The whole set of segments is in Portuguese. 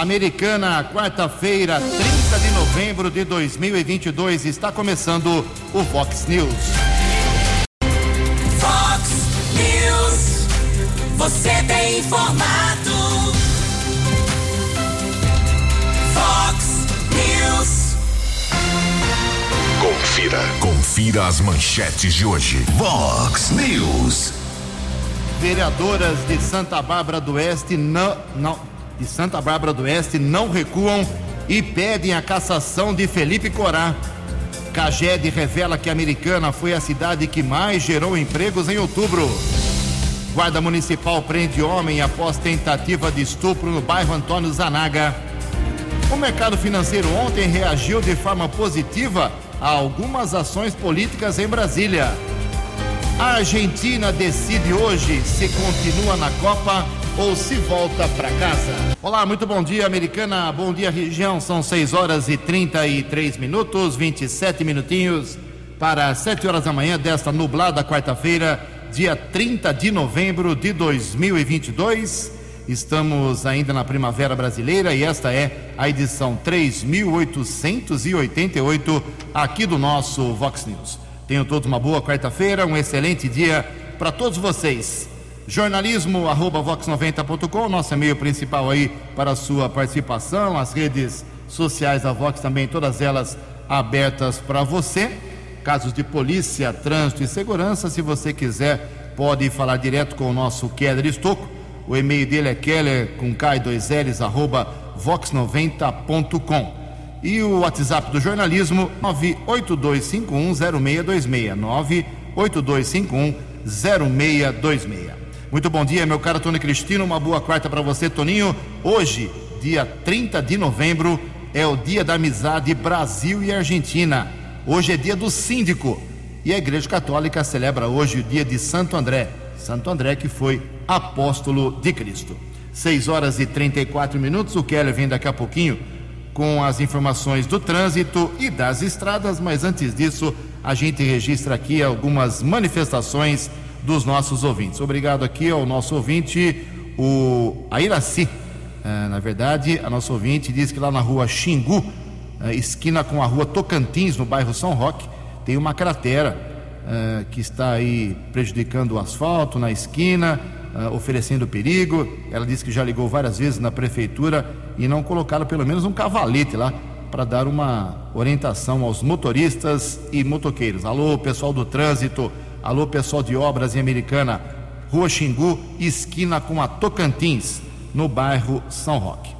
Americana, quarta-feira, 30 de novembro de 2022, está começando o Vox News. Vox News, você tem informado. Vox News. Confira, confira as manchetes de hoje. Vox News. Vereadoras de Santa Bárbara do Oeste não, não de Santa Bárbara do Oeste não recuam e pedem a cassação de Felipe Corá. Caged revela que a Americana foi a cidade que mais gerou empregos em outubro. Guarda Municipal prende homem após tentativa de estupro no bairro Antônio Zanaga. O mercado financeiro ontem reagiu de forma positiva a algumas ações políticas em Brasília. A Argentina decide hoje se continua na Copa ou se volta para casa. Olá, muito bom dia, americana. Bom dia, região. São 6 horas e 33 minutos, 27 minutinhos para 7 horas da manhã desta nublada quarta-feira, dia 30 de novembro de 2022. Estamos ainda na primavera brasileira e esta é a edição 3888 aqui do nosso Vox News. Tenham todos uma boa quarta-feira, um excelente dia para todos vocês. Jornalismo arroba vox90.com, nosso e-mail principal aí para a sua participação, as redes sociais da Vox também, todas elas abertas para você. Casos de polícia, trânsito e segurança, se você quiser, pode falar direto com o nosso Keller Estocco. O e-mail dele é keller com K2Ls arroba vox90.com. E o WhatsApp do jornalismo 982510626. 982510626. Muito bom dia, meu caro Tony Cristino. Uma boa quarta para você, Toninho. Hoje, dia 30 de novembro, é o dia da amizade Brasil e Argentina. Hoje é dia do síndico. E a Igreja Católica celebra hoje o dia de Santo André. Santo André que foi apóstolo de Cristo. 6 horas e 34 minutos. O Keller vem daqui a pouquinho com as informações do trânsito e das estradas, mas antes disso, a gente registra aqui algumas manifestações dos nossos ouvintes. Obrigado aqui ao nosso ouvinte, o Airaci. É, na verdade, a nossa ouvinte diz que lá na rua Xingu, é, esquina com a rua Tocantins, no bairro São Roque, tem uma cratera é, que está aí prejudicando o asfalto na esquina, oferecendo perigo. Ela disse que já ligou várias vezes na prefeitura e não colocaram pelo menos um cavalete lá para dar uma orientação aos motoristas e motoqueiros. Alô, pessoal do trânsito, alô, pessoal de obras em Americana, Rua Xingu, esquina com a Tocantins, no bairro São Roque.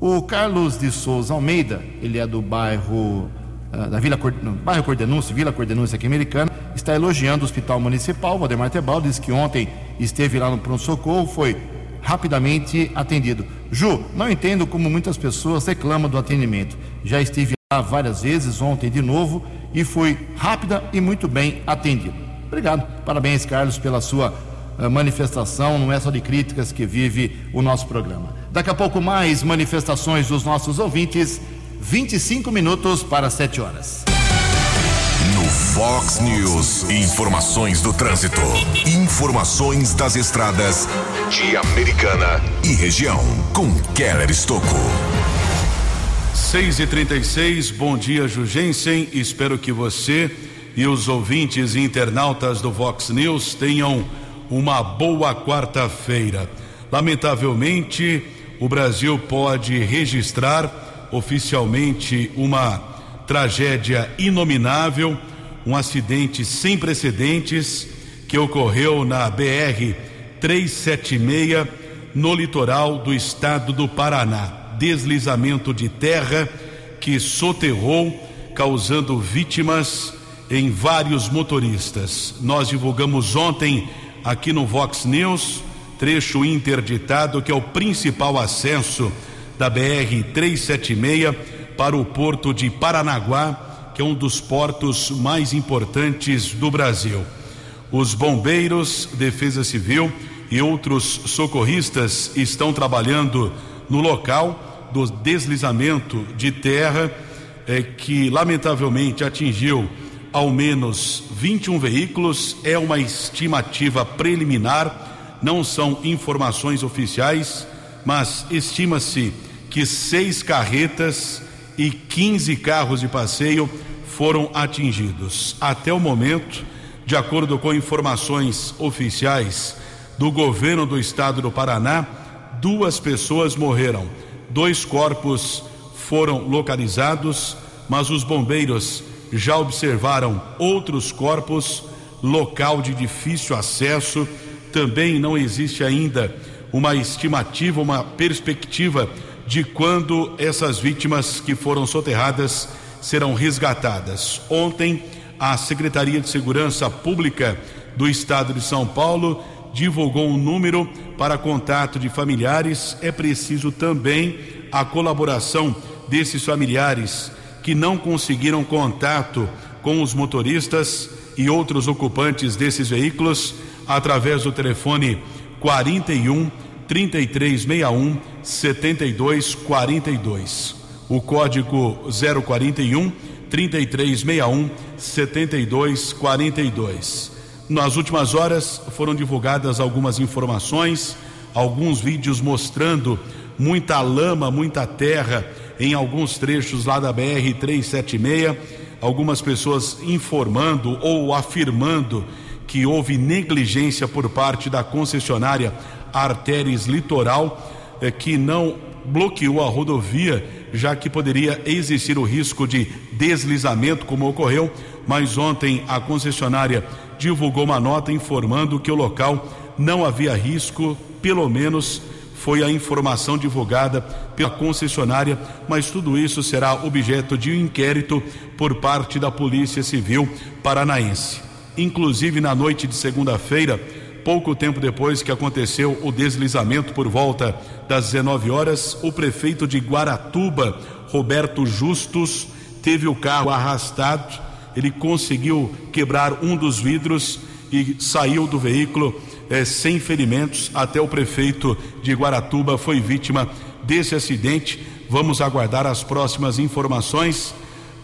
O Carlos de Souza Almeida, ele é do bairro uh, da Vila no bairro Cordenúncio, Vila Cordenúncio aqui americana, está elogiando o Hospital Municipal. Valdemar Tebal disse que ontem esteve lá no pronto-socorro, foi rapidamente atendido. Ju, não entendo como muitas pessoas reclamam do atendimento. Já estive lá várias vezes, ontem de novo, e fui rápida e muito bem atendido. Obrigado. Parabéns, Carlos, pela sua uh, manifestação. Não é só de críticas que vive o nosso programa. Daqui a pouco mais manifestações dos nossos ouvintes. 25 minutos para 7 horas. No Fox News, informações do trânsito, informações das estradas de Americana e região, com Keller Estocco. 6 e 36 bom dia, Jugensen. Espero que você e os ouvintes e internautas do Vox News tenham uma boa quarta-feira. Lamentavelmente, o Brasil pode registrar oficialmente uma tragédia inominável, um acidente sem precedentes que ocorreu na BR 376 no litoral do estado do Paraná. Deslizamento de terra que soterrou, causando vítimas em vários motoristas. Nós divulgamos ontem aqui no Vox News trecho interditado que é o principal acesso da BR 376 para o porto de Paranaguá, que é um dos portos mais importantes do Brasil. Os bombeiros, Defesa Civil e outros socorristas estão trabalhando no local do deslizamento de terra é, que lamentavelmente atingiu ao menos 21 veículos. É uma estimativa preliminar, não são informações oficiais, mas estima-se que seis carretas e 15 carros de passeio foram atingidos. Até o momento, de acordo com informações oficiais do governo do estado do Paraná, duas pessoas morreram. Dois corpos foram localizados, mas os bombeiros já observaram outros corpos, local de difícil acesso. Também não existe ainda uma estimativa, uma perspectiva de quando essas vítimas que foram soterradas serão resgatadas. Ontem, a Secretaria de Segurança Pública do Estado de São Paulo divulgou um número para contato de familiares. É preciso também a colaboração desses familiares que não conseguiram contato com os motoristas e outros ocupantes desses veículos através do telefone 41 3361 7242. O código 041 3361 7242. Nas últimas horas foram divulgadas algumas informações, alguns vídeos mostrando muita lama, muita terra em alguns trechos lá da BR 376, algumas pessoas informando ou afirmando que houve negligência por parte da concessionária Artéries Litoral, eh, que não bloqueou a rodovia, já que poderia existir o risco de deslizamento, como ocorreu, mas ontem a concessionária divulgou uma nota informando que o local não havia risco, pelo menos foi a informação divulgada pela concessionária, mas tudo isso será objeto de um inquérito por parte da Polícia Civil Paranaense. Inclusive, na noite de segunda-feira, pouco tempo depois que aconteceu o deslizamento por volta das 19 horas, o prefeito de Guaratuba, Roberto Justus, teve o carro arrastado. Ele conseguiu quebrar um dos vidros e saiu do veículo eh, sem ferimentos. Até o prefeito de Guaratuba foi vítima desse acidente. Vamos aguardar as próximas informações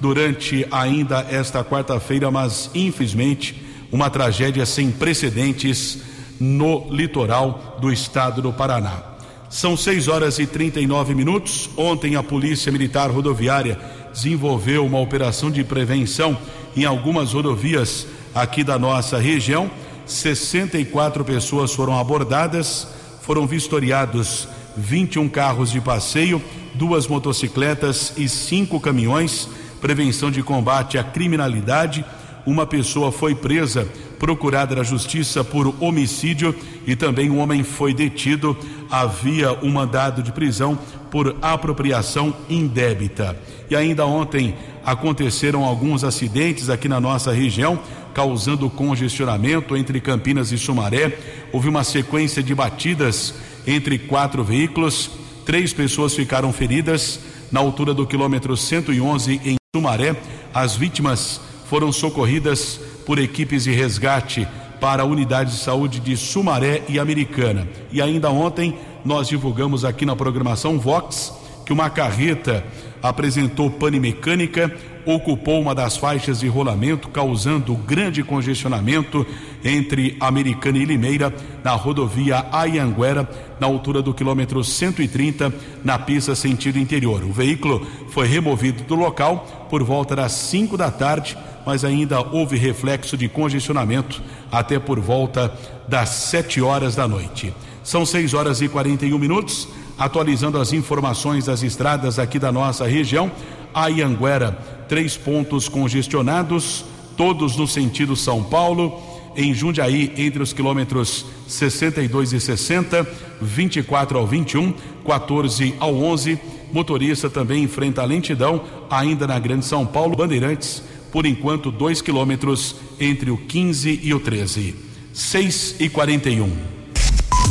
durante ainda esta quarta-feira, mas infelizmente uma tragédia sem precedentes no litoral do estado do Paraná. São 6 horas e 39 minutos. Ontem a Polícia Militar Rodoviária desenvolveu uma operação de prevenção em algumas rodovias aqui da nossa região. 64 pessoas foram abordadas, foram vistoriados 21 carros de passeio, duas motocicletas e cinco caminhões. Prevenção de combate à criminalidade. Uma pessoa foi presa procurada na justiça por homicídio e também um homem foi detido. Havia um mandado de prisão por apropriação indébita. E ainda ontem aconteceram alguns acidentes aqui na nossa região, causando congestionamento entre Campinas e Sumaré. Houve uma sequência de batidas entre quatro veículos. Três pessoas ficaram feridas na altura do quilômetro 111 em Sumaré. As vítimas foram socorridas por equipes de resgate para a unidade de saúde de Sumaré e Americana. E ainda ontem nós divulgamos aqui na programação Vox que uma carreta apresentou pane mecânica, ocupou uma das faixas de rolamento, causando grande congestionamento entre Americana e Limeira, na rodovia Ayanguera, na altura do quilômetro 130, na pista sentido interior. O veículo foi removido do local por volta das 5 da tarde mas ainda houve reflexo de congestionamento até por volta das 7 horas da noite. São 6 horas e 41 minutos, atualizando as informações das estradas aqui da nossa região. Ayanguera, três pontos congestionados, todos no sentido São Paulo. Em Jundiaí, entre os quilômetros 62 e 60, 24 ao 21, 14 ao 11. Motorista também enfrenta a lentidão, ainda na Grande São Paulo. Bandeirantes, por enquanto, 2 quilômetros entre o 15 e o 13. 6 e 41.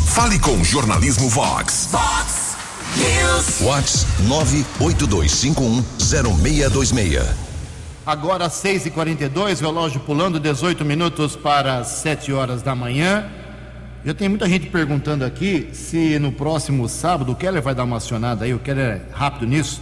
Fale com Jornalismo Vox. Vox News. Vox 982510626. Agora 6 e 42 relógio pulando 18 minutos para 7 horas da manhã. Já tem muita gente perguntando aqui se no próximo sábado o Keller vai dar uma acionada aí, o Keller é rápido nisso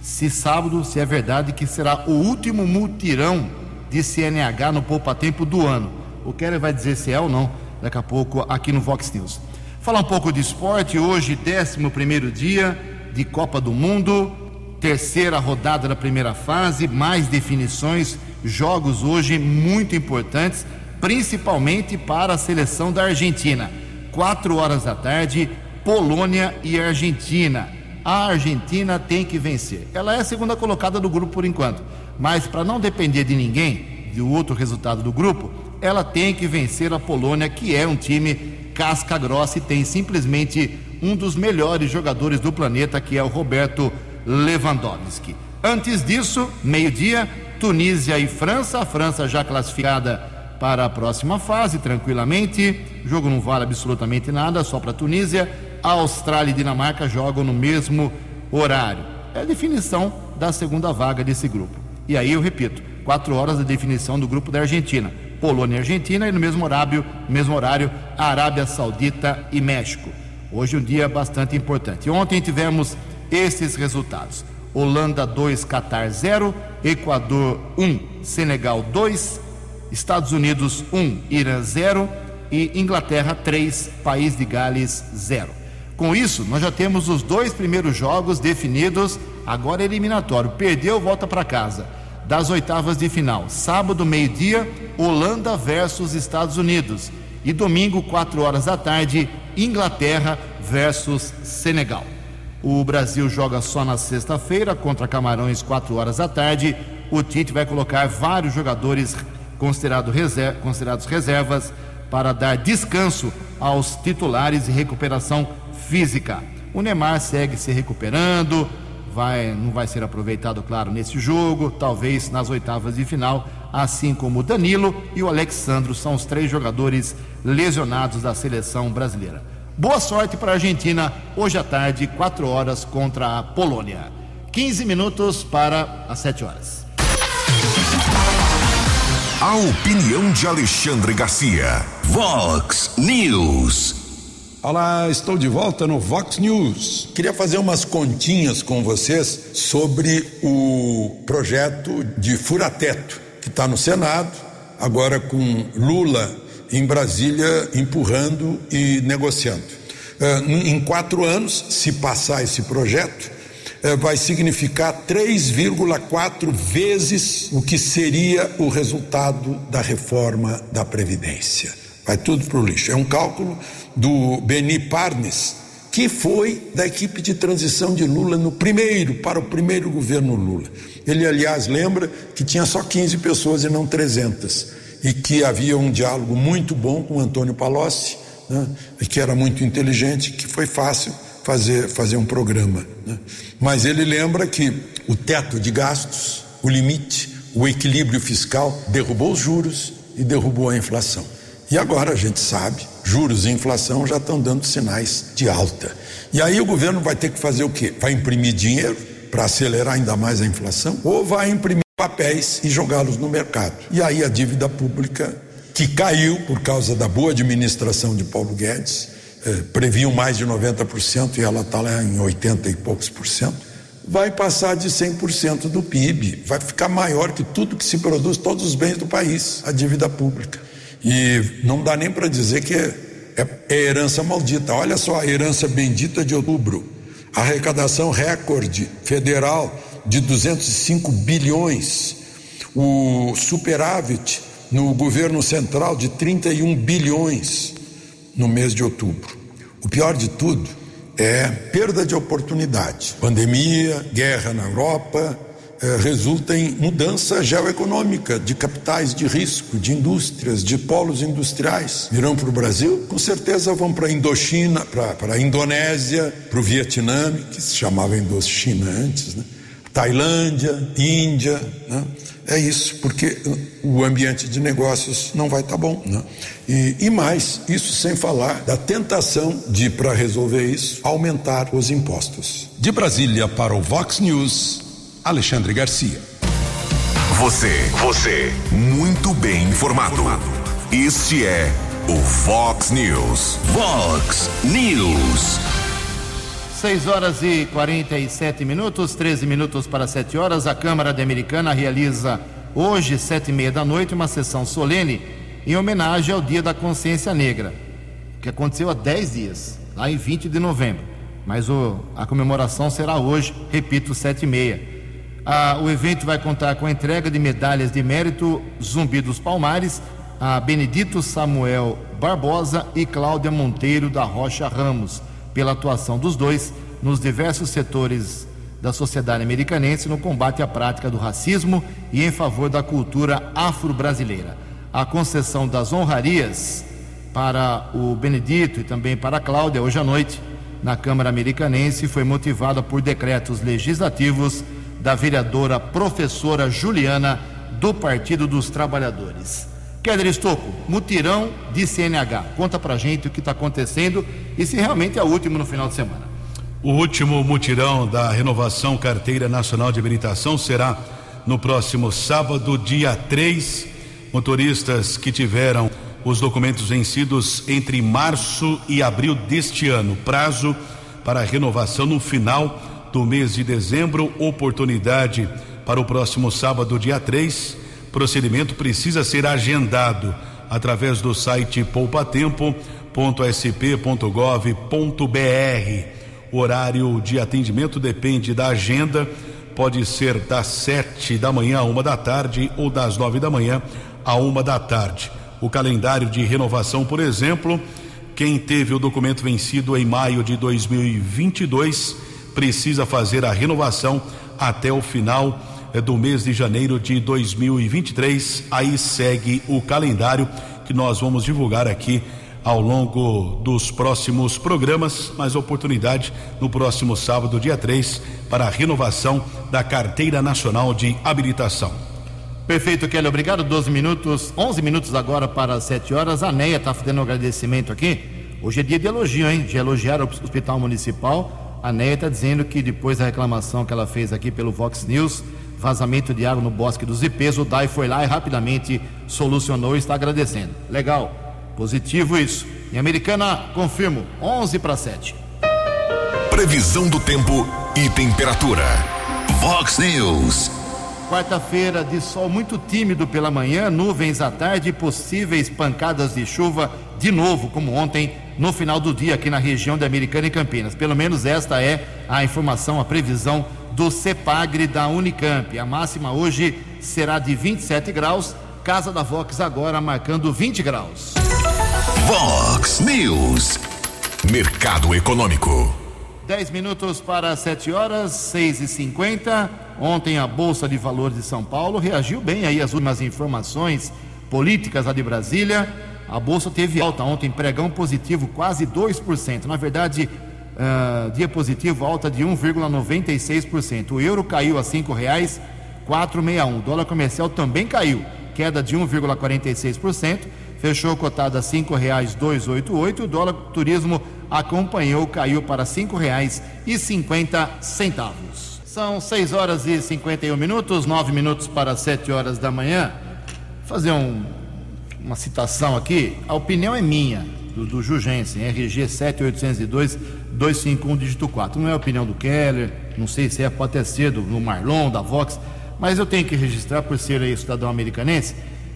se sábado, se é verdade que será o último mutirão de CNH no Poupa Tempo do ano. O Keller vai dizer se é ou não daqui a pouco aqui no Vox News. Falar um pouco de esporte, hoje, 11 dia de Copa do Mundo, terceira rodada da primeira fase, mais definições, jogos hoje muito importantes, principalmente para a seleção da Argentina. Quatro horas da tarde, Polônia e Argentina. A Argentina tem que vencer. Ela é a segunda colocada do grupo por enquanto, mas para não depender de ninguém, do outro resultado do grupo, ela tem que vencer a Polônia, que é um time casca grossa e tem simplesmente um dos melhores jogadores do planeta, que é o Roberto Lewandowski. Antes disso, meio-dia, Tunísia e França, a França já classificada para a próxima fase, tranquilamente. O jogo não vale absolutamente nada, só para a Tunísia. A Austrália e Dinamarca jogam no mesmo horário. É a definição da segunda vaga desse grupo. E aí eu repito, quatro horas da definição do grupo da Argentina. Polônia e Argentina e no mesmo horário, mesmo horário, Arábia Saudita e México. Hoje um dia bastante importante. Ontem tivemos esses resultados: Holanda 2, Catar 0, Equador 1, Senegal 2, Estados Unidos 1, Irã 0 e Inglaterra 3, País de Gales 0. Com isso, nós já temos os dois primeiros jogos definidos, agora eliminatório. Perdeu, volta para casa. Das oitavas de final. Sábado, meio-dia, Holanda versus Estados Unidos. E domingo, 4 horas da tarde, Inglaterra versus Senegal. O Brasil joga só na sexta-feira contra Camarões, 4 horas da tarde. O Tite vai colocar vários jogadores considerado considerados reservas para dar descanso aos titulares e recuperação física. O Neymar segue se recuperando, vai, não vai ser aproveitado, claro, nesse jogo, talvez nas oitavas de final, assim como o Danilo e o Alexandro são os três jogadores lesionados da seleção brasileira. Boa sorte para a Argentina hoje à tarde, 4 horas contra a Polônia. 15 minutos para as 7 horas. A opinião de Alexandre Garcia. Vox News. Olá, estou de volta no Vox News. Queria fazer umas continhas com vocês sobre o projeto de furateto que está no Senado, agora com Lula em Brasília empurrando e negociando. Em quatro anos, se passar esse projeto, vai significar 3,4 vezes o que seria o resultado da reforma da Previdência. Vai tudo para o lixo. É um cálculo do Beni Parnes, que foi da equipe de transição de Lula no primeiro, para o primeiro governo Lula. Ele, aliás, lembra que tinha só 15 pessoas e não 300, e que havia um diálogo muito bom com Antônio Palocci, né, que era muito inteligente, que foi fácil fazer, fazer um programa. Né. Mas ele lembra que o teto de gastos, o limite, o equilíbrio fiscal derrubou os juros e derrubou a inflação. E agora a gente sabe, juros e inflação já estão dando sinais de alta. E aí o governo vai ter que fazer o quê? Vai imprimir dinheiro para acelerar ainda mais a inflação? Ou vai imprimir papéis e jogá-los no mercado? E aí a dívida pública, que caiu por causa da boa administração de Paulo Guedes, eh, previam mais de 90% e ela está lá em 80 e poucos por cento, vai passar de 100% do PIB, vai ficar maior que tudo que se produz, todos os bens do país, a dívida pública. E não dá nem para dizer que é, é, é, herança maldita. Olha só a herança bendita de outubro. Arrecadação recorde federal de 205 bilhões. O superávit no governo central de 31 bilhões no mês de outubro. O pior de tudo é perda de oportunidade. Pandemia, guerra na Europa, resulta em mudança geoeconômica de capitais de risco, de indústrias, de polos industriais. Virão para o Brasil? Com certeza vão para a Indochina, para a Indonésia, para o Vietnã, que se chamava Indochina antes, né? Tailândia, Índia. Né? É isso, porque o ambiente de negócios não vai estar tá bom. Né? E, e mais, isso sem falar da tentação de, para resolver isso, aumentar os impostos. De Brasília para o Vox News. Alexandre Garcia. Você, você, muito bem informado. Este é o Fox News. Fox News. 6 horas e 47 minutos, 13 minutos para 7 horas. A Câmara de Americana realiza hoje, sete e meia da noite, uma sessão solene em homenagem ao Dia da Consciência Negra, que aconteceu há 10 dias, lá em 20 de novembro. mas o, a comemoração será hoje, repito, sete e meia. Ah, o evento vai contar com a entrega de medalhas de mérito Zumbi dos Palmares a Benedito Samuel Barbosa e Cláudia Monteiro da Rocha Ramos, pela atuação dos dois nos diversos setores da sociedade americanense no combate à prática do racismo e em favor da cultura afro-brasileira. A concessão das honrarias para o Benedito e também para a Cláudia hoje à noite na Câmara Americanense foi motivada por decretos legislativos da vereadora professora Juliana do Partido dos Trabalhadores. Keller Estocco, mutirão de CNH. Conta pra gente o que está acontecendo e se realmente é o último no final de semana. O último mutirão da renovação Carteira Nacional de Habilitação será no próximo sábado, dia 3. Motoristas que tiveram os documentos vencidos entre março e abril deste ano. Prazo para renovação no final do mês de dezembro. Oportunidade para o próximo sábado, dia 3. Procedimento precisa ser agendado através do site poupatempo.sp.gov.br. O horário de atendimento depende da agenda, pode ser das sete da manhã a uma da tarde ou das nove da manhã a uma da tarde. O calendário de renovação, por exemplo, quem teve o documento vencido em maio de 2022 precisa fazer a renovação até o final eh, do mês de janeiro de 2023. Aí segue o calendário que nós vamos divulgar aqui ao longo dos próximos programas, mais oportunidade no próximo sábado, dia 3, para a renovação da Carteira Nacional de Habilitação. Perfeito, Kelly, obrigado. 12 minutos, 11 minutos agora para as 7 horas. A Neia está fazendo um agradecimento aqui. Hoje é dia de elogio, hein? De elogiar o Hospital Municipal. A Neia está dizendo que depois da reclamação que ela fez aqui pelo Vox News, vazamento de água no Bosque dos Ipês, o DAI foi lá e rapidamente solucionou e está agradecendo. Legal. Positivo isso. Em Americana, confirmo, 11 para 7. Previsão do tempo e temperatura. Vox News. Quarta-feira de sol muito tímido pela manhã, nuvens à tarde e possíveis pancadas de chuva de novo, como ontem, no final do dia aqui na região de Americana e Campinas. Pelo menos esta é a informação, a previsão do CEPAGRE da Unicamp. A máxima hoje será de 27 graus, Casa da Vox agora marcando 20 graus. Vox News. Mercado Econômico. 10 minutos para 7 horas, 6 e 50 Ontem a Bolsa de Valores de São Paulo reagiu bem aí às últimas informações políticas lá de Brasília. A Bolsa teve alta ontem, pregão positivo quase 2%. Na verdade, uh, dia positivo, alta de 1,96%. O euro caiu a R$ 5,461. O dólar comercial também caiu, queda de 1,46% fechou cotado a oito oito. O dólar turismo acompanhou, caiu para cinquenta centavos. São seis horas e cinquenta e um minutos, nove minutos para sete horas da manhã. Vou fazer um, uma citação aqui. A opinião é minha, do, do Jugensen, RG 7802 251 dígito 4. Não é a opinião do Keller, não sei se é, pode ter sido do Marlon, da Vox, mas eu tenho que registrar por ser aí cidadão americanense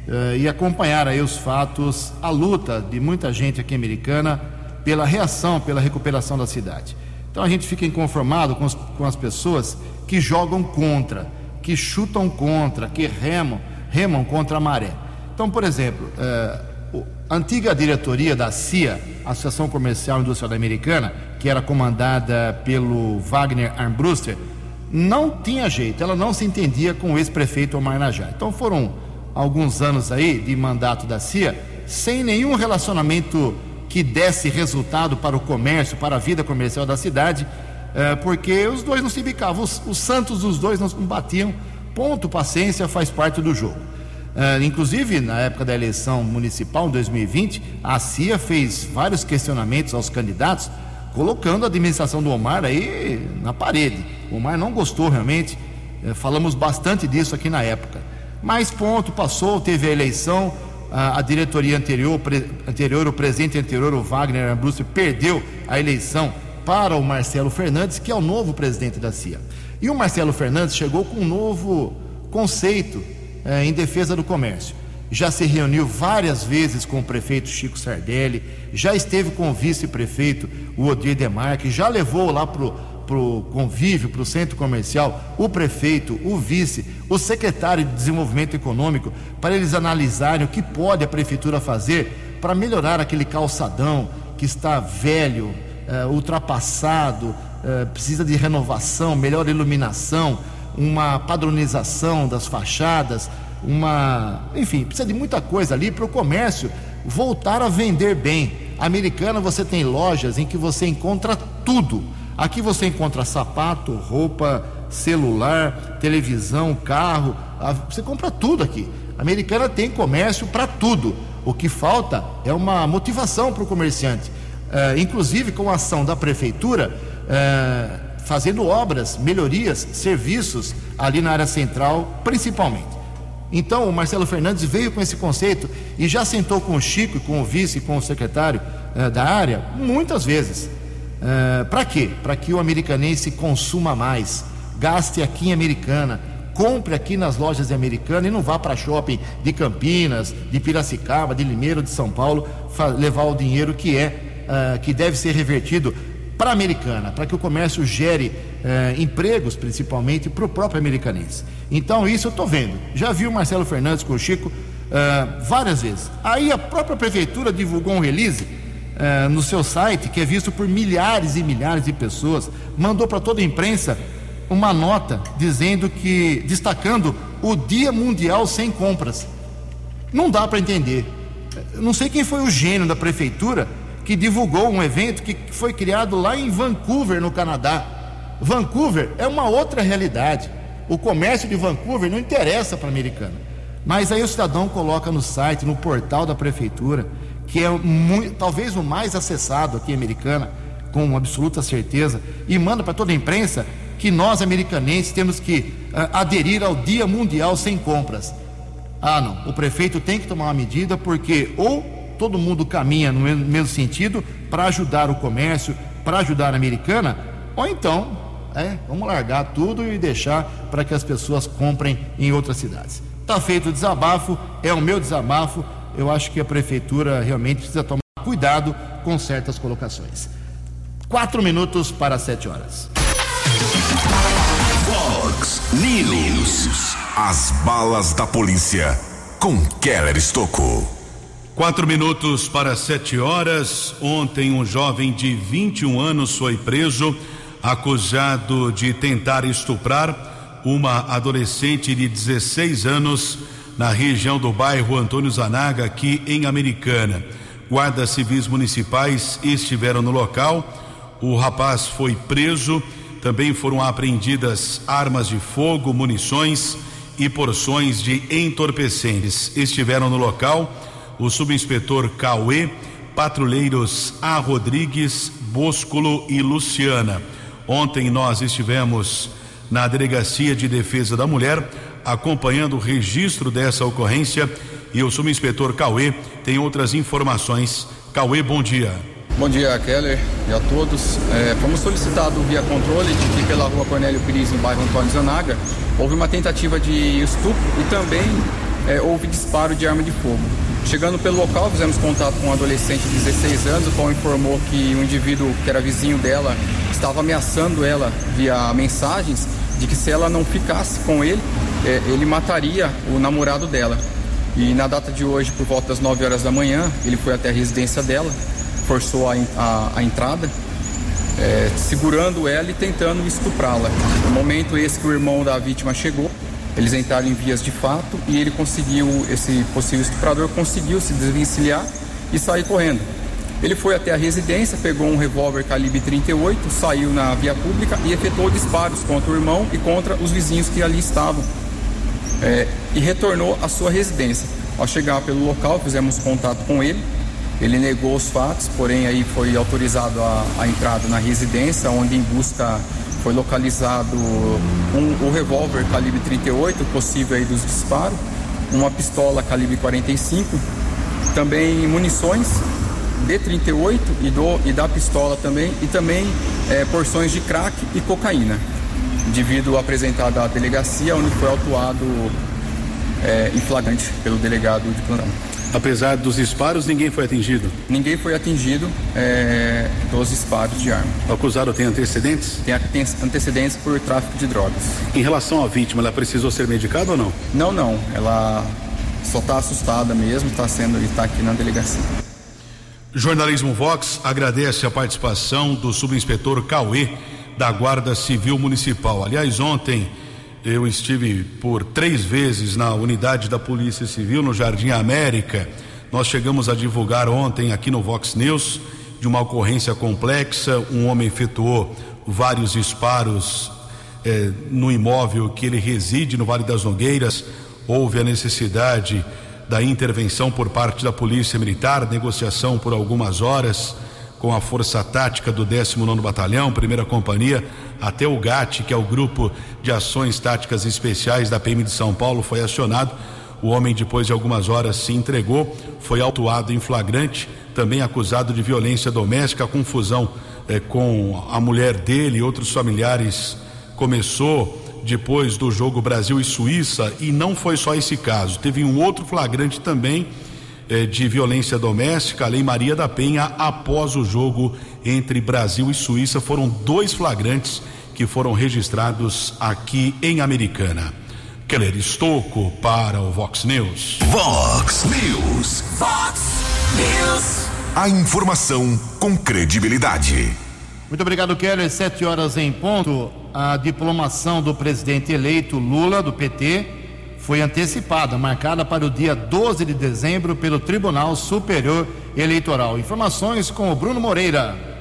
uh, e acompanhar aí os fatos, a luta de muita gente aqui americana pela reação, pela recuperação da cidade. Então a gente fica inconformado com, os, com as pessoas que jogam contra, que chutam contra, que remam, remam contra a maré. Então, por exemplo, uh, a antiga diretoria da CIA, Associação Comercial Industrial Americana, que era comandada pelo Wagner Armbruster, não tinha jeito, ela não se entendia com o ex-prefeito Omar Najá. Então foram alguns anos aí de mandato da CIA, sem nenhum relacionamento que desse resultado para o comércio, para a vida comercial da cidade, é, porque os dois não se bicavam, os, os santos dos dois não batiam. Ponto, paciência, faz parte do jogo. É, inclusive, na época da eleição municipal, em 2020, a CIA fez vários questionamentos aos candidatos, colocando a administração do Omar aí na parede. O Omar não gostou realmente, é, falamos bastante disso aqui na época. Mas ponto, passou, teve a eleição, a, diretoria anterior, pre, anterior, o presidente anterior, o Wagner Ambrosio, perdeu a eleição para o Marcelo Fernandes, que é o novo presidente da CIA. E o Marcelo Fernandes chegou com um novo conceito eh, em defesa do comércio. já se reuniu várias vezes com o prefeito Chico Sardelli, já esteve com o vice-prefeito, o Odir Demarque, já levou lá para o convívio, para o centro comercial, o prefeito, o vice, o secretário de Desenvolvimento Econômico, para eles analisarem o que pode a prefeitura fazer para melhorar aquele calçadão que está velho, uh, ultrapassado, uh, precisa de renovação, melhor iluminação, uma padronização das fachadas, uma. Enfim, precisa de muita coisa ali para o comércio voltar a vender bem. Americana você tem lojas em que você encontra tudo. Aqui você encontra sapato, roupa, celular, televisão, carro, você compra tudo aqui. A Americana tem comércio para tudo. O que falta é uma motivação para o comerciante. É, inclusive com a ação da prefeitura, é, fazendo obras, melhorias, serviços ali na área central, principalmente. Então, o Marcelo Fernandes veio com esse conceito e já sentou com o Chico, com o vice, com o secretário eh, da área, muitas vezes. Eh, Para quê? Para que o americanense consuma mais, gaste aqui em Americana, compre aqui nas lojas de Americana e não vá para shopping de Campinas, de Piracicaba, de Limeiro, de São Paulo, levar o dinheiro que é, eh, que deve ser revertido para a americana, para que o comércio gere eh, empregos, principalmente para o próprio americanense. Então, isso eu estou vendo. Já vi o Marcelo Fernandes com o Chico várias vezes. Aí a própria prefeitura divulgou um release eh, no seu site, que é visto por milhares e milhares de pessoas, mandou para toda a imprensa uma nota dizendo que, destacando o Dia Mundial Sem Compras. Não dá para entender. Não sei quem foi o gênio da prefeitura que divulgou um evento que foi criado lá em Vancouver, no Canadá. Vancouver é uma outra realidade. O comércio de Vancouver não interessa para a americana. Mas aí o cidadão coloca no site, no portal da prefeitura, que é muito, talvez o mais acessado aqui Americana, com absoluta certeza, e manda para toda a imprensa que nós americanenses temos que uh, aderir ao Dia Mundial sem compras. Ah, não. O prefeito tem que tomar uma medida porque ou todo mundo caminha no mesmo sentido para ajudar o comércio, para ajudar a americana, ou então, é, vamos largar tudo e deixar para que as pessoas comprem em outras cidades. Está feito o desabafo, é o meu desabafo. Eu acho que a prefeitura realmente precisa tomar cuidado com certas colocações. Quatro minutos para sete horas. Fox News. As balas da polícia com Keller Estocou. Quatro minutos para sete horas. Ontem, um jovem de 21 anos foi preso, acusado de tentar estuprar uma adolescente de 16 anos na região do bairro Antônio Zanaga, aqui em Americana. Guardas civis municipais estiveram no local. O rapaz foi preso. Também foram apreendidas armas de fogo, munições e porções de entorpecentes. Estiveram no local o subinspetor Cauê, patrulheiros A. Rodrigues, Bosculo e Luciana. Ontem nós estivemos na Delegacia de Defesa da Mulher acompanhando o registro dessa ocorrência e o subinspetor Cauê tem outras informações. Cauê, bom dia. Bom dia, Keller e a todos. É, fomos solicitados via controle de que pela rua Cornélio Pires, no bairro Antônio Zanaga, houve uma tentativa de estupro e também é, houve disparo de arma de fogo. Chegando pelo local, fizemos contato com um adolescente de 16 anos, o qual informou que um indivíduo que era vizinho dela estava ameaçando ela via mensagens de que se ela não ficasse com ele, é, ele mataria o namorado dela. E na data de hoje, por volta das 9 horas da manhã, ele foi até a residência dela, forçou a, a, a entrada, é, segurando ela e tentando estuprá-la. No momento esse que o irmão da vítima chegou, eles entraram em vias de fato e ele conseguiu, esse possível estuprador conseguiu se desvencilhar e sair correndo. Ele foi até a residência, pegou um revólver calibre 38, saiu na via pública e efetuou disparos contra o irmão e contra os vizinhos que ali estavam. É, e retornou à sua residência. Ao chegar pelo local, fizemos contato com ele. Ele negou os fatos, porém aí foi autorizado a, a entrada na residência, onde em busca foi localizado um, o revólver calibre 38, possível aí dos disparos, uma pistola calibre 45, também munições D38 e, do, e da pistola também, e também é, porções de crack e cocaína. Indivíduo apresentado à delegacia, onde foi autuado é, em flagrante pelo delegado de plantão. Apesar dos disparos, ninguém foi atingido? Ninguém foi atingido é, dos disparos de arma. O acusado tem antecedentes? Tem, tem antecedentes por tráfico de drogas. Em relação à vítima, ela precisou ser medicada ou não? Não, não. Ela só está assustada mesmo, está sendo e está aqui na delegacia. Jornalismo Vox agradece a participação do subinspetor Cauê da Guarda Civil Municipal. Aliás, ontem eu estive por três vezes na unidade da Polícia Civil no Jardim América. Nós chegamos a divulgar ontem aqui no Vox News de uma ocorrência complexa. Um homem efetuou vários disparos eh, no imóvel que ele reside no Vale das Nogueiras. Houve a necessidade da intervenção por parte da Polícia Militar, negociação por algumas horas com a Força Tática do 19 Batalhão, Primeira Companhia, até o GAT, que é o Grupo de Ações Táticas Especiais da PM de São Paulo, foi acionado. O homem, depois de algumas horas, se entregou, foi autuado em flagrante, também acusado de violência doméstica, confusão eh, com a mulher dele e outros familiares começou depois do jogo Brasil e Suíça, e não foi só esse caso, teve um outro flagrante também eh, de violência doméstica, a Lei Maria da Penha, após o jogo entre Brasil e Suíça. Foram dois flagrantes que foram registrados aqui em Americana. Keller Estocco para o Vox News. Vox News. Vox News. A informação com credibilidade. Muito obrigado, Keller. Sete horas em ponto. A diplomação do presidente eleito Lula, do PT, foi antecipada, marcada para o dia 12 de dezembro pelo Tribunal Superior Eleitoral. Informações com o Bruno Moreira.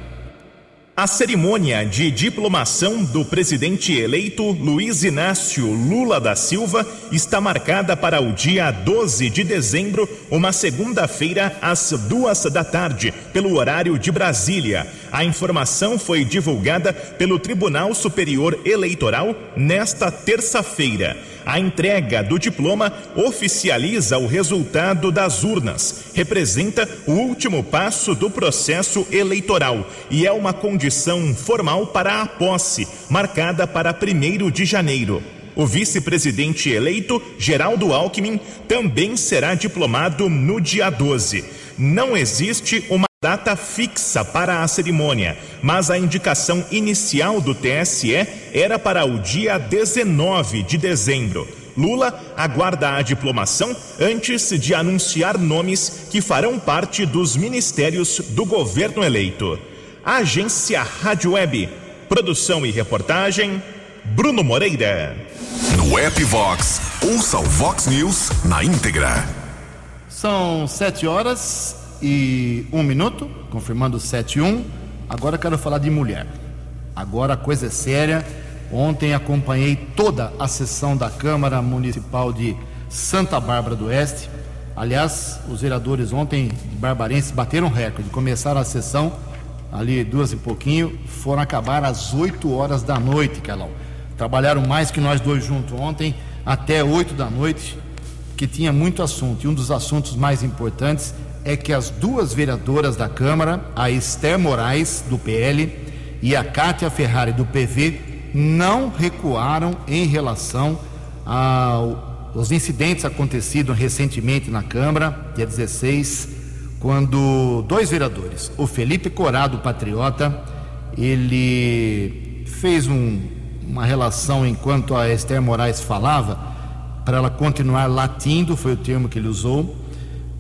A cerimônia de diplomação do presidente eleito Luiz Inácio Lula da Silva está marcada para o dia 12 de dezembro, uma segunda-feira, às duas da tarde, pelo horário de Brasília. A informação foi divulgada pelo Tribunal Superior Eleitoral nesta terça-feira. A entrega do diploma oficializa o resultado das urnas, representa o último passo do processo eleitoral e é uma condição formal para a posse, marcada para 1 de janeiro. O vice-presidente eleito, Geraldo Alckmin, também será diplomado no dia 12. Não existe uma data fixa para a cerimônia, mas a indicação inicial do TSE era para o dia 19 de dezembro. Lula aguarda a diplomação antes de anunciar nomes que farão parte dos ministérios do governo eleito. Agência Rádio Web, produção e reportagem, Bruno Moreira. No app Vox, ouça o Vox News na íntegra. São sete horas e um minuto, confirmando sete e um. Agora quero falar de mulher. Agora a coisa é séria. Ontem acompanhei toda a sessão da Câmara Municipal de Santa Bárbara do Oeste. Aliás, os vereadores ontem de Barbarense bateram recorde. Começaram a sessão ali duas e pouquinho, foram acabar às 8 horas da noite, Carlão. Trabalharam mais que nós dois juntos ontem, até 8 da noite, que tinha muito assunto. E um dos assuntos mais importantes é que as duas vereadoras da Câmara, a Esther Moraes, do PL, e a Kátia Ferrari, do PV, não recuaram em relação aos incidentes acontecidos recentemente na Câmara, dia 16, quando dois vereadores, o Felipe Corado, patriota, ele fez um, uma relação enquanto a Esther Moraes falava, para ela continuar latindo, foi o termo que ele usou,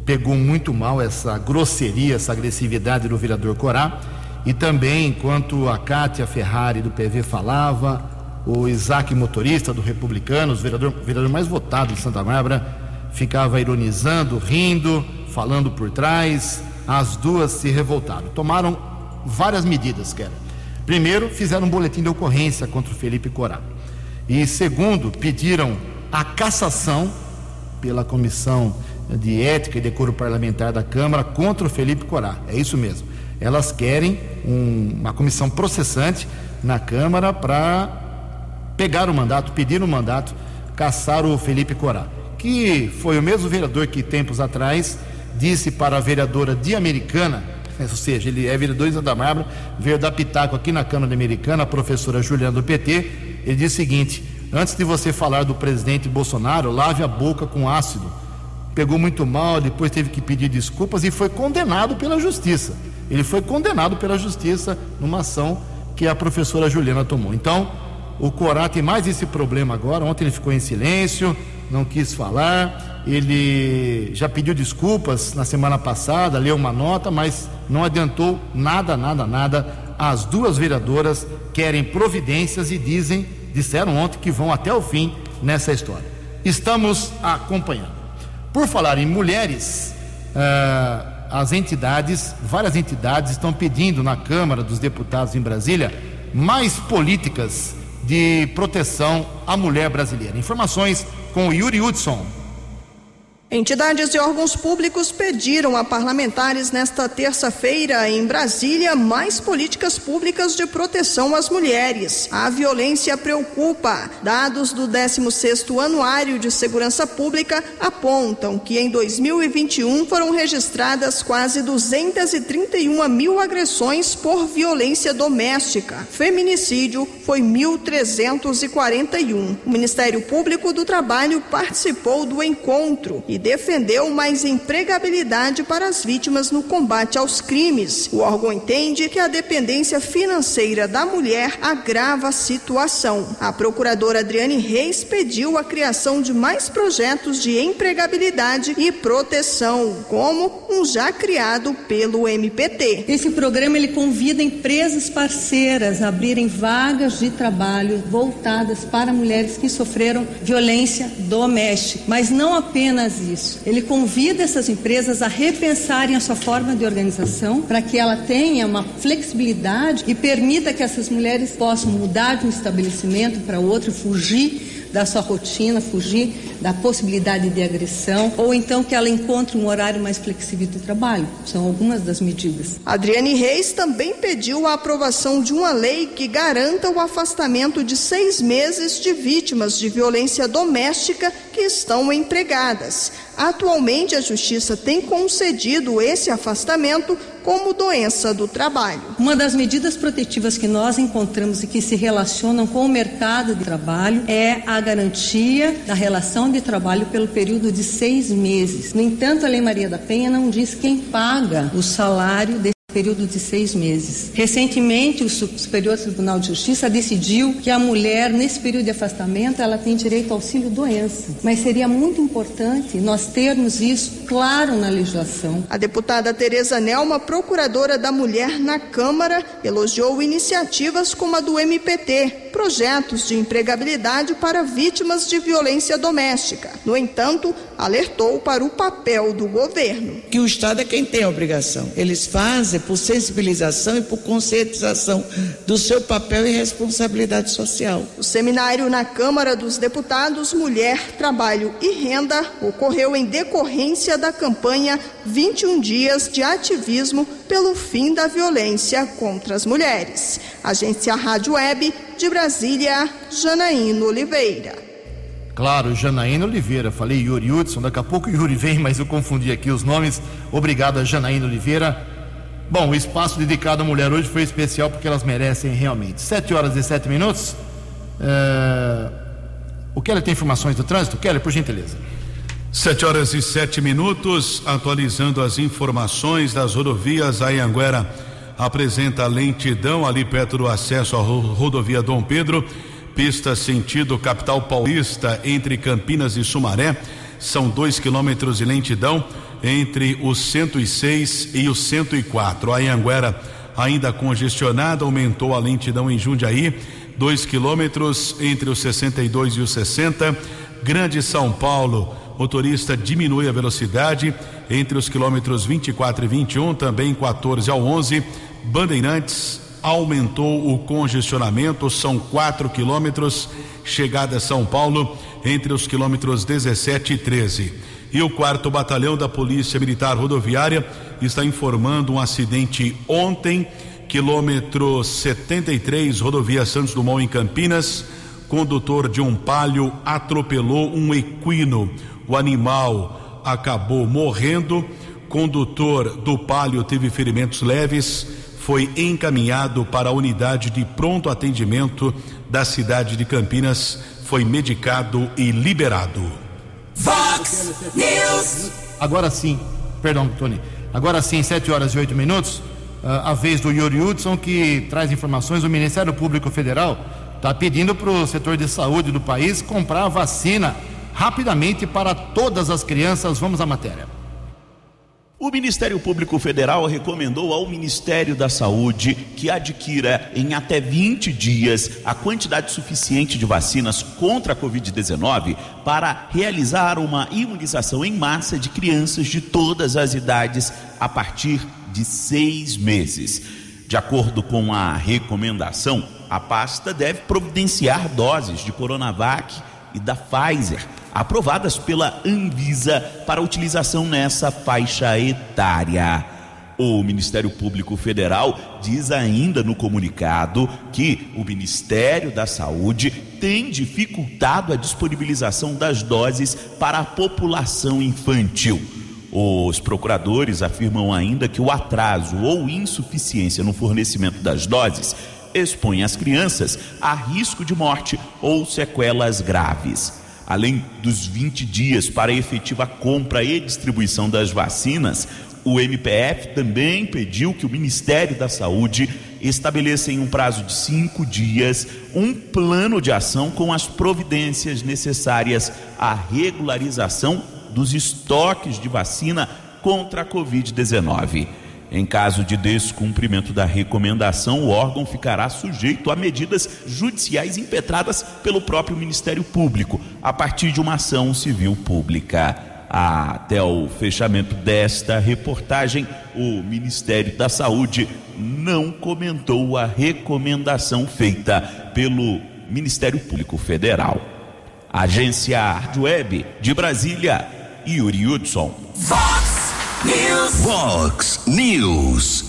pegou muito mal essa grosseria, essa agressividade do vereador Corá. E também, enquanto a Kátia Ferrari do PV falava, o Isaac Motorista do Republicano, o vereador, vereador mais votado de Santa Bárbara, ficava ironizando, rindo, falando por trás. As duas se revoltaram. Tomaram várias medidas, quero. Primeiro, fizeram um boletim de ocorrência contra o Felipe Corá. E segundo, pediram a cassação pela comissão de Ética e Decoro Parlamentar da Câmara contra o Felipe Corá. É isso mesmo. Elas querem um, uma comissão processante na Câmara para pegar o mandato, pedir o mandato, caçar o Felipe Corá, que foi o mesmo vereador que tempos atrás disse para a vereadora de Americana, ou seja, ele é vereador de Santa Bárbara, veio dar pitaco aqui na Câmara Americana, a professora Juliana do PT, ele disse o seguinte: antes de você falar do presidente Bolsonaro, lave a boca com ácido. Pegou muito mal, depois teve que pedir desculpas e foi condenado pela justiça. Ele foi condenado pela justiça numa ação que a professora Juliana tomou. Então, o Corá tem mais esse problema agora. Ontem ele ficou em silêncio, não quis falar. Ele já pediu desculpas na semana passada, leu uma nota, mas não adiantou nada, nada, nada. As duas vereadoras querem providências e dizem, disseram ontem que vão até o fim nessa história. Estamos acompanhando. Por falar em mulheres, uh, as entidades, várias entidades estão pedindo na Câmara dos Deputados em Brasília mais políticas de proteção à mulher brasileira. Informações com Yuri Hudson. Entidades e órgãos públicos pediram a parlamentares nesta terça-feira em Brasília mais políticas públicas de proteção às mulheres. A violência preocupa. Dados do 16º Anuário de Segurança Pública apontam que em 2021 foram registradas quase 231 mil agressões por violência doméstica. Feminicídio foi 1.341. O Ministério Público do Trabalho participou do encontro e defendeu mais empregabilidade para as vítimas no combate aos crimes. O órgão entende que a dependência financeira da mulher agrava a situação. A procuradora Adriane Reis pediu a criação de mais projetos de empregabilidade e proteção, como um já criado pelo MPT. Esse programa ele convida empresas parceiras a abrirem vagas de trabalho voltadas para mulheres que sofreram violência doméstica, mas não apenas isso isso. Ele convida essas empresas a repensarem a sua forma de organização para que ela tenha uma flexibilidade e permita que essas mulheres possam mudar de um estabelecimento para outro, fugir da sua rotina, fugir da possibilidade de agressão, ou então que ela encontre um horário mais flexível de trabalho. São algumas das medidas. Adriane Reis também pediu a aprovação de uma lei que garanta o afastamento de seis meses de vítimas de violência doméstica que estão empregadas. Atualmente, a Justiça tem concedido esse afastamento como doença do trabalho. Uma das medidas protetivas que nós encontramos e que se relacionam com o mercado de trabalho é a garantia da relação de trabalho pelo período de seis meses. No entanto, a Lei Maria da Penha não diz quem paga o salário desse período de seis meses. Recentemente, o Superior Tribunal de Justiça decidiu que a mulher, nesse período de afastamento, ela tem direito ao auxílio doença. Mas seria muito importante nós termos isso claro na legislação. A deputada Tereza Nelma, procuradora da mulher na Câmara, elogiou iniciativas como a do MPT, projetos de empregabilidade para vítimas de violência doméstica. No entanto, alertou para o papel do governo. Que o Estado é quem tem a obrigação. Eles fazem por sensibilização e por conscientização do seu papel e responsabilidade social. O seminário na Câmara dos Deputados Mulher, Trabalho e Renda ocorreu em decorrência da campanha 21 dias de ativismo pelo fim da violência contra as mulheres. Agência Rádio Web de Brasília, Janaína Oliveira. Claro, Janaína Oliveira. Falei Yuri Hudson, daqui a pouco o Yuri vem, mas eu confundi aqui os nomes. Obrigado Janaína Oliveira. Bom, o espaço dedicado à mulher hoje foi especial porque elas merecem realmente. Sete horas e sete minutos. É... O Kelly tem informações do trânsito? Kelly, por gentileza. Sete horas e sete minutos, atualizando as informações das rodovias. A Anguera apresenta lentidão ali perto do acesso à rodovia Dom Pedro, pista sentido capital paulista entre Campinas e Sumaré. São dois quilômetros de lentidão entre o 106 e o 104. A Anguera ainda congestionada, aumentou a lentidão em Jundiaí, dois quilômetros entre os 62 e os 60. Grande São Paulo motorista diminui a velocidade entre os quilômetros 24 e 21, também 14 ao 11. Bandeirantes aumentou o congestionamento, são 4 quilômetros, chegada a São Paulo, entre os quilômetros 17 e 13. E o quarto batalhão da Polícia Militar Rodoviária está informando um acidente ontem, quilômetro 73, rodovia Santos Dumont em Campinas. Condutor de um palio atropelou um equino. O animal acabou morrendo. Condutor do palio teve ferimentos leves. Foi encaminhado para a unidade de pronto atendimento da cidade de Campinas. foi medicado e liberado. Fox News. Agora sim, perdão, Tony. Agora sim, 7 horas e 8 minutos. Ah, a vez do Yuri Hudson, que traz informações. O Ministério Público Federal está pedindo para o setor de saúde do país comprar vacina rapidamente para todas as crianças. Vamos à matéria. O Ministério Público Federal recomendou ao Ministério da Saúde que adquira em até 20 dias a quantidade suficiente de vacinas contra a Covid-19 para realizar uma imunização em massa de crianças de todas as idades a partir de seis meses. De acordo com a recomendação, a pasta deve providenciar doses de Coronavac e da Pfizer aprovadas pela Anvisa para utilização nessa faixa etária. O Ministério Público Federal diz ainda no comunicado que o Ministério da Saúde tem dificultado a disponibilização das doses para a população infantil. Os procuradores afirmam ainda que o atraso ou insuficiência no fornecimento das doses expõe as crianças a risco de morte ou sequelas graves. Além dos 20 dias para a efetiva compra e distribuição das vacinas, o MPF também pediu que o Ministério da Saúde estabeleça em um prazo de cinco dias um plano de ação com as providências necessárias à regularização dos estoques de vacina contra a Covid-19. Em caso de descumprimento da recomendação, o órgão ficará sujeito a medidas judiciais impetradas pelo próprio Ministério Público, a partir de uma ação civil pública. Até o fechamento desta reportagem, o Ministério da Saúde não comentou a recomendação feita pelo Ministério Público Federal. Agência Rádio Web de Brasília, Yuri Hudson. News. Fox News.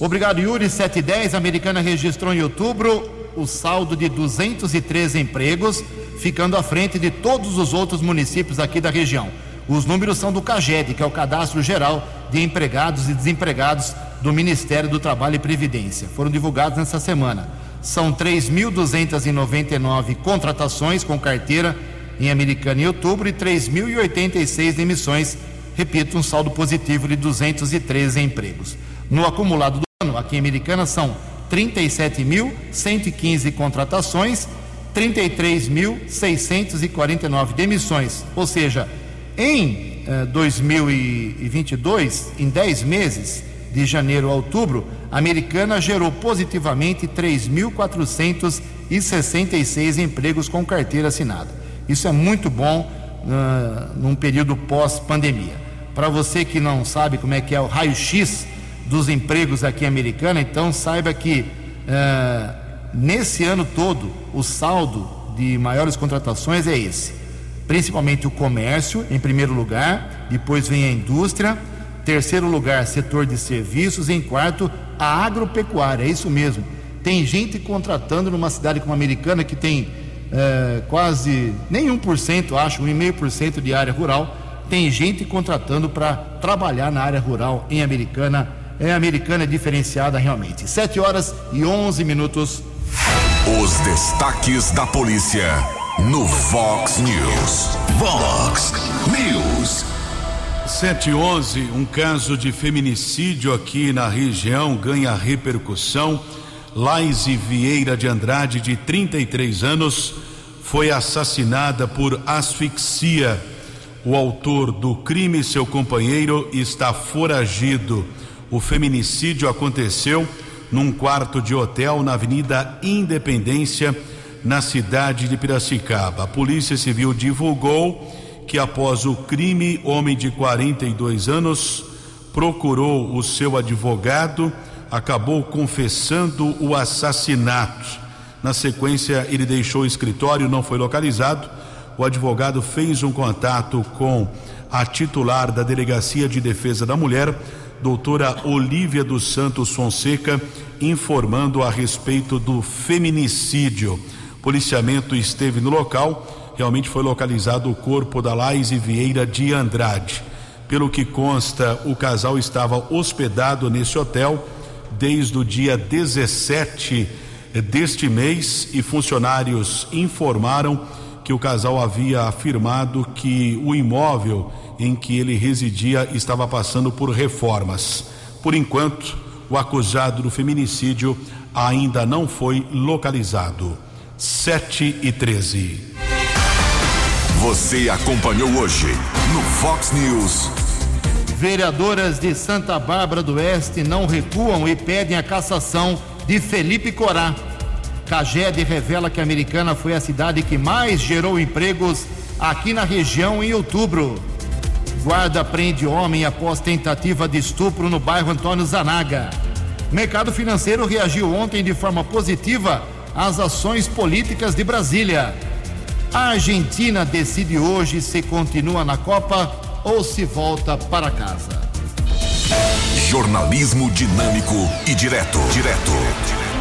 Obrigado, Yuri. 710. A americana registrou em outubro o saldo de 213 empregos, ficando à frente de todos os outros municípios aqui da região. Os números são do CAGED, que é o Cadastro Geral de Empregados e Desempregados do Ministério do Trabalho e Previdência. Foram divulgados nessa semana. São 3.299 contratações com carteira em Americana em outubro e 3.086 demissões repito, um saldo positivo de 213 empregos. No acumulado do ano, aqui em Americana, são 37.115 contratações, 33.649 demissões. Ou seja, em eh, 2022, em 10 meses, de janeiro a outubro, a Americana gerou positivamente 3.466 empregos com carteira assinada. Isso é muito bom uh, num período pós-pandemia. Para você que não sabe como é que é o raio-x dos empregos aqui em Americana, então saiba que é, nesse ano todo o saldo de maiores contratações é esse. Principalmente o comércio, em primeiro lugar, depois vem a indústria, terceiro lugar, setor de serviços, em quarto, a agropecuária, é isso mesmo. Tem gente contratando numa cidade como a Americana que tem é, quase nem 1%, acho, 1,5% de área rural tem gente contratando para trabalhar na área rural em Americana. É Americana diferenciada realmente. 7 horas e 11 minutos. Os destaques da polícia no Fox News. Fox News. 711, um caso de feminicídio aqui na região ganha repercussão. Laise Vieira de Andrade, de 33 anos, foi assassinada por asfixia o autor do crime, seu companheiro, está foragido. O feminicídio aconteceu num quarto de hotel na Avenida Independência, na cidade de Piracicaba. A Polícia Civil divulgou que após o crime, homem de 42 anos procurou o seu advogado, acabou confessando o assassinato. Na sequência, ele deixou o escritório, não foi localizado o advogado fez um contato com a titular da Delegacia de Defesa da Mulher, doutora Olívia dos Santos Fonseca, informando a respeito do feminicídio. Policiamento esteve no local, realmente foi localizado o corpo da Laise Vieira de Andrade. Pelo que consta, o casal estava hospedado nesse hotel desde o dia 17 deste mês e funcionários informaram que o casal havia afirmado que o imóvel em que ele residia estava passando por reformas. Por enquanto, o acusado do feminicídio ainda não foi localizado. 7 e 13. Você acompanhou hoje no Fox News. Vereadoras de Santa Bárbara do Oeste não recuam e pedem a cassação de Felipe Corá. Caged revela que a Americana foi a cidade que mais gerou empregos aqui na região em outubro. Guarda prende homem após tentativa de estupro no bairro Antônio Zanaga. Mercado financeiro reagiu ontem de forma positiva às ações políticas de Brasília. A Argentina decide hoje se continua na Copa ou se volta para casa. Jornalismo dinâmico e direto. Direto.